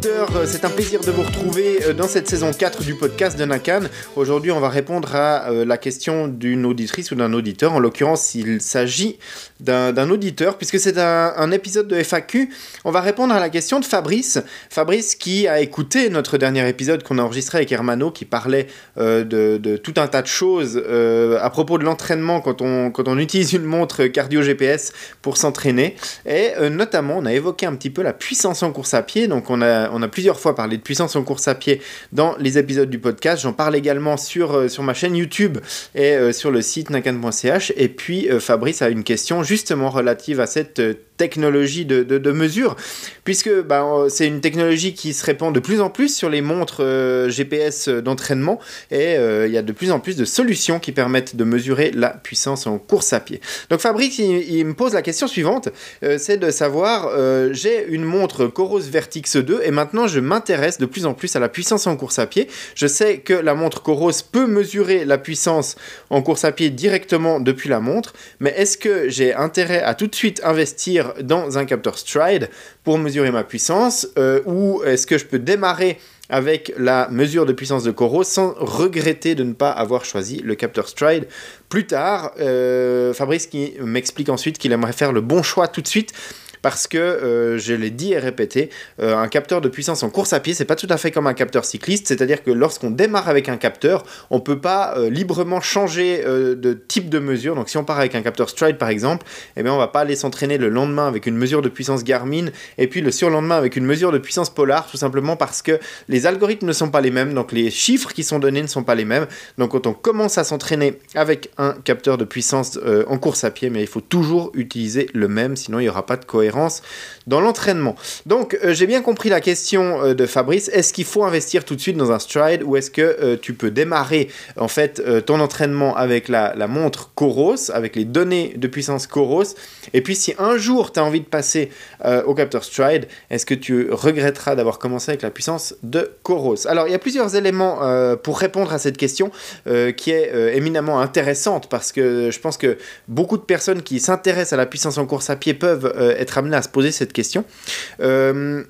Auditeurs, euh, c'est un plaisir de vous retrouver euh, dans cette saison 4 du podcast de Nakan. Aujourd'hui, on va répondre à euh, la question d'une auditrice ou d'un auditeur. En l'occurrence, il s'agit d'un auditeur, puisque c'est un, épisode de FAQ. On va répondre à la question de Fabrice. Fabrice qui a écouté notre dernier épisode qu'on a enregistré avec Hermano, qui parlait de, tout un tas de choses à propos de l'entraînement quand on, quand on utilise une montre cardio GPS pour s'entraîner. Et notamment, on a évoqué un petit peu la puissance en course à pied. Donc on a, on a plusieurs fois parlé de puissance en course à pied dans les épisodes du podcast. J'en parle également sur, euh, ma chaîne YouTube et euh, sur le site nakan.ch. Et puis euh, Fabrice a une question justement relative à cette technologie de, de, mesure, puisque bah, c'est une technologie qui se répand de plus en plus sur les montres GPS d'entraînement, et il y a de plus en plus de solutions qui permettent de mesurer la puissance en course à pied. Donc Fabrice, il me pose la question suivante, c'est de savoir, j'ai une montre Coros Vertix 2 et maintenant je m'intéresse de plus en plus à la puissance en course à pied. Je sais que la montre Coros peut mesurer la puissance en course à pied directement depuis la montre, mais est-ce que j'ai intérêt à tout de suite investir dans un capteur Stride pour mesurer ma puissance euh, ou est-ce que je peux démarrer avec la mesure de puissance de Coros sans regretter de ne pas avoir choisi le capteur Stride. Plus tard, euh, Fabrice qui m'explique ensuite qu'il aimerait faire le bon choix tout de suite parce que, euh, je l'ai dit et répété, euh, un capteur de puissance en course à pied, c'est pas tout à fait comme un capteur cycliste, c'est-à-dire que lorsqu'on démarre avec un capteur, on peut pas euh, librement changer de type de mesure. Donc si on part avec un capteur Stride par exemple, eh bien on va pas aller s'entraîner le lendemain avec une mesure de puissance Garmin et puis le surlendemain avec une mesure de puissance Polar, tout simplement parce que les algorithmes ne sont pas les mêmes, donc les chiffres qui sont donnés ne sont pas les mêmes. Donc quand on commence à s'entraîner avec un capteur de puissance en course à pied, mais il faut toujours utiliser le même, sinon il n'y aura pas de cohérence dans l'entraînement. Donc euh, j'ai bien compris la question euh, de Fabrice. Est-ce qu'il faut investir tout de suite dans un stride ou est-ce que euh, tu peux démarrer en fait ton entraînement avec la, montre Coros, avec les données de puissance Coros Et puis si un jour tu as envie de passer au capteur stride, est-ce que tu regretteras d'avoir commencé avec la puissance de Coros Alors il y a plusieurs éléments pour répondre à cette question qui est éminemment intéressante parce que je pense que beaucoup de personnes qui s'intéressent à la puissance en course à pied peuvent être amené à se poser cette question. Euh,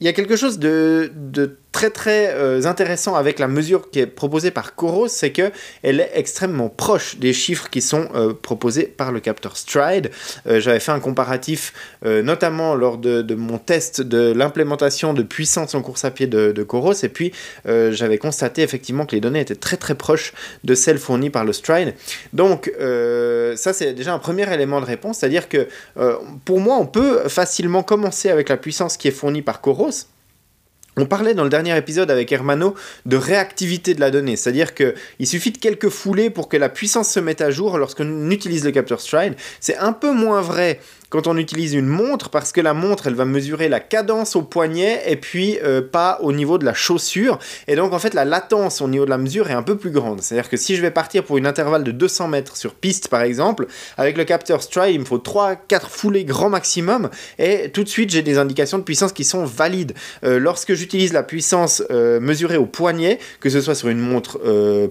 il y a quelque chose de, de très très euh, intéressant avec la mesure qui est proposée par Coros, c'est que elle est extrêmement proche des chiffres qui sont euh, proposés par le capteur Stride. Euh, j'avais fait un comparatif, notamment lors de, mon test de l'implémentation de puissance en course à pied de, de Coros, et puis j'avais constaté effectivement que les données étaient très très proches de celles fournies par le Stride. Donc ça c'est déjà un premier élément de réponse, c'est-à-dire que pour moi on peut facilement commencer avec la puissance qui est fournie par Coros On parlait dans le dernier épisode avec Hermano de réactivité de la donnée, c'est-à-dire qu'il suffit de quelques foulées pour que la puissance se mette à jour lorsqu'on utilise le capteur stride. C'est un peu moins vrai on utilise une montre, parce que la montre, elle va mesurer la cadence au poignet et puis euh, pas au niveau de la chaussure. Et donc, en fait, la latence au niveau de la mesure est un peu plus grande. C'est-à-dire que si je vais partir pour une intervalle de 200 mètres sur piste, par exemple, avec le capteur Stride, il me faut 3-4 foulées grand maximum et tout de suite, j'ai des indications de puissance qui sont valides. Euh, lorsque j'utilise la puissance euh, mesurée au poignet, que ce soit sur une montre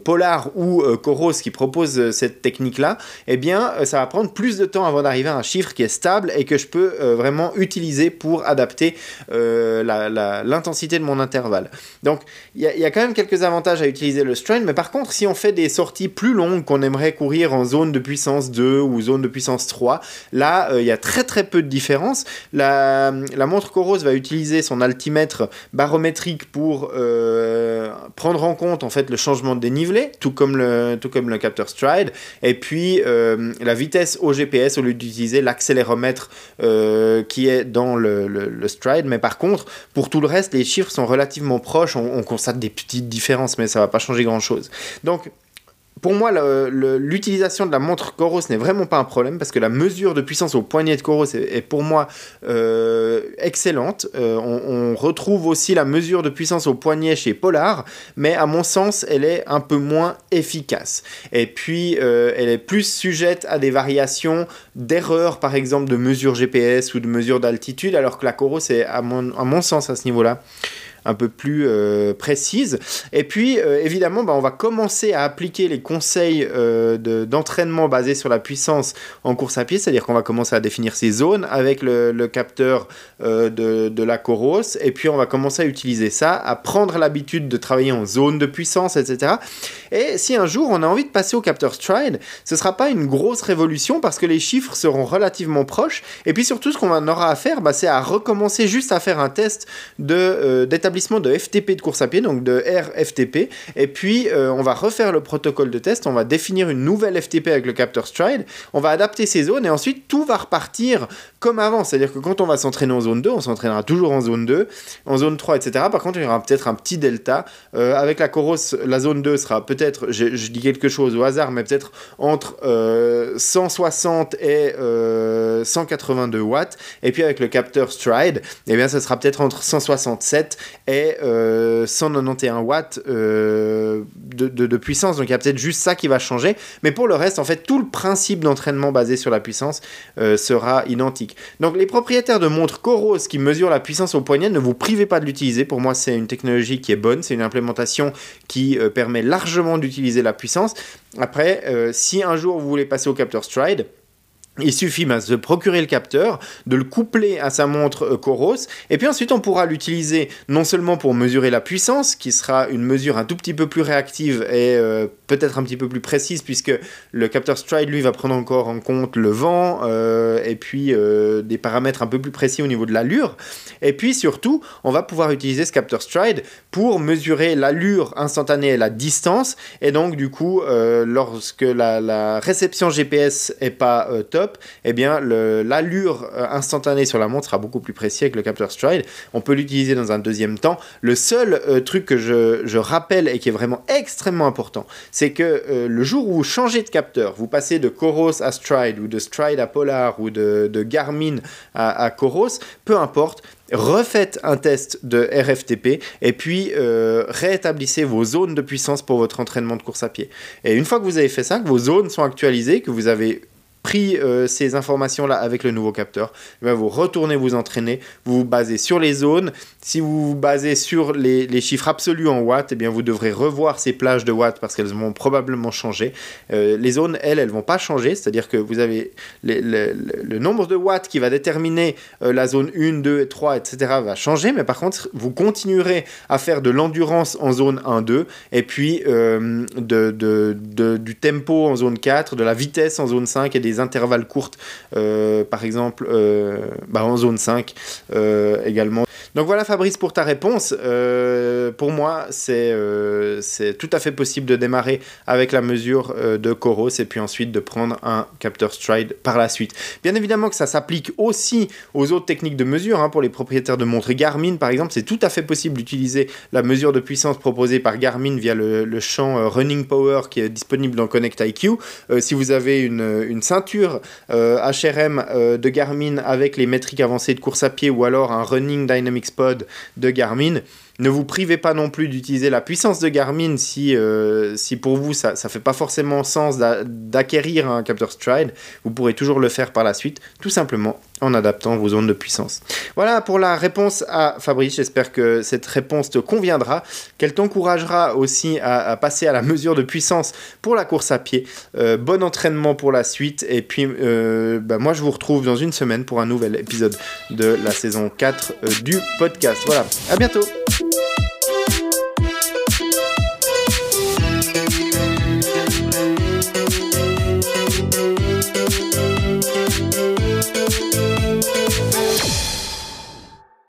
Polar ou Coros qui propose cette technique-là, eh bien, ça va prendre plus de temps avant d'arriver à un chiffre qui est et que je peux euh, vraiment utiliser pour adapter euh, l'intensité de mon intervalle. Donc il y, a quand même quelques avantages à utiliser le strain, mais par contre si on fait des sorties plus longues qu'on aimerait courir en zone de puissance 2 ou zone de puissance 3, là euh, il y a très très peu de différence. La, montre Coros va utiliser son altimètre barométrique pour prendre en compte en fait le changement de dénivelé, tout comme le, tout comme le capteur Stride, et puis la vitesse au GPS au lieu d'utiliser euh, qui est dans le, stride. Mais par contre, pour tout le reste, les chiffres sont relativement proches. On, on constate des petites différences, mais ça va pas changer grand-chose. Donc, pour moi, l'utilisation de la montre Coros n'est vraiment pas un problème parce que la mesure de puissance au poignet de Coros est, pour moi euh, excellente. Euh, on, retrouve aussi la mesure de puissance au poignet chez Polar, mais à mon sens, elle est un peu moins efficace. Et puis, euh, elle est plus sujette à des variations d'erreurs, par exemple de mesure GPS ou de mesure d'altitude, alors que la Coros est, à mon, à mon sens, à ce niveau-là, un peu plus euh, précise. Et puis, euh, évidemment, bah, on va commencer à appliquer les conseils euh, d'entraînement basés sur la puissance en course à pied, c'est-à-dire qu'on va commencer à définir ces zones avec le, capteur de, de, la Coros, et puis on va commencer à utiliser ça, à prendre l'habitude de travailler en zone de puissance, etc. Et si un jour on a envie de passer au capteur Stride, ce sera pas une grosse révolution parce que les chiffres seront relativement proches, et puis surtout ce qu'on aura à faire, bah, c'est à recommencer juste à faire un test d'établissement de FTP de course à pied, donc de RFTP. Et puis, euh, on va refaire le protocole de test, on va définir une nouvelle FTP avec le capteur Stride, on va adapter ces zones et ensuite tout va repartir comme avant. C'est-à-dire que quand on va s'entraîner en zone 2, on s'entraînera toujours en zone 2, en zone 3, etc. Par contre, il y aura peut-être un petit delta. Euh, avec la Coros, la zone 2 sera peut-être, je, dis quelque chose au hasard, mais peut-être entre 160 euh, et 182 watts. Et puis avec le capteur Stride, eh bien, ça sera peut-être entre 167 et 191 euh, watts euh, de, puissance. Donc il y a peut-être juste ça qui va changer. Mais pour le reste, en fait, tout le principe d'entraînement basé sur la puissance euh, sera identique. Donc les propriétaires de montres Coros qui mesurent la puissance au poignet, ne vous privez pas de l'utiliser. Pour moi, c'est une technologie qui est bonne. C'est une implémentation qui permet largement d'utiliser la puissance. Après, si un jour vous voulez passer au capteur Stride, il suffit de procurer le capteur, de le coupler à sa montre euh, Coros, et puis ensuite on pourra l'utiliser non seulement pour mesurer la puissance, qui sera une mesure un tout petit peu plus réactive et euh, peut-être un petit peu plus précise, puisque le capteur Stride, lui, va prendre encore en compte le vent, euh, et puis des paramètres un peu plus précis au niveau de l'allure. Et puis surtout, on va pouvoir utiliser ce capteur Stride pour mesurer l'allure instantanée et la distance, et donc du coup, lorsque la, la, réception GPS est pas top, eh bien l'allure euh, instantanée sur la montre sera beaucoup plus précis avec le capteur Stride. On peut l'utiliser dans un deuxième temps. Le seul euh, truc que je, rappelle et qui est vraiment extrêmement important, c'est que euh, le jour où vous changez de capteur, vous passez de Coros à Stride ou de Stride à Polar ou de, Garmin à, à Coros, peu importe, refaites un test de RFTP et puis rétablissez vos zones de puissance pour votre entraînement de course à pied. Et une fois que vous avez fait ça, que vos zones sont actualisées, que vous avez pris euh, ces informations-là avec le nouveau capteur, eh vous retournez vous entraîner, vous vous basez sur les zones. Si vous vous basez sur les, chiffres absolus en watts, eh bien vous devrez revoir ces plages de watts parce qu'elles vont probablement changer. Euh, les zones, elles, elles vont pas changer, c'est-à-dire que vous avez le nombre de watts qui va déterminer euh, la zone 1, 2, 3, etc. va changer, mais par contre, vous continuerez à faire de l'endurance en zone 1, 2, et puis de, du tempo en zone 4, de la vitesse en zone 5 et des intervalles courtes, par exemple bah, en zone 5 également. Donc voilà Fabrice pour ta réponse. pour moi, c'est c'est tout à fait possible de démarrer avec la mesure de Coros et puis ensuite de prendre un capteur stride par la suite. Bien évidemment que ça s'applique aussi aux autres techniques de mesure. Hein, pour les propriétaires de montres Garmin, par exemple, c'est tout à fait possible d'utiliser la mesure de puissance proposée par Garmin via le, champ euh, Running Power qui est disponible dans Connect IQ. Euh, si vous avez une, ceinture HRM euh, de Garmin avec les métriques avancées de course à pied ou alors un Running Dynamics Pod de Garmin, ne vous privez pas non plus d'utiliser la puissance de Garmin si, euh, si pour vous ça ne fait pas forcément sens d'acquérir un capteur Stride. Vous pourrez toujours le faire par la suite, tout simplement en adaptant vos zones de puissance. Voilà pour la réponse à Fabrice. J'espère que cette réponse te conviendra, qu'elle t'encouragera aussi à, passer à la mesure de puissance pour la course à pied. Euh, bon entraînement pour la suite. Et puis, euh, bah, moi, je vous retrouve dans une semaine pour un nouvel épisode de la saison 4 du podcast. Voilà, à bientôt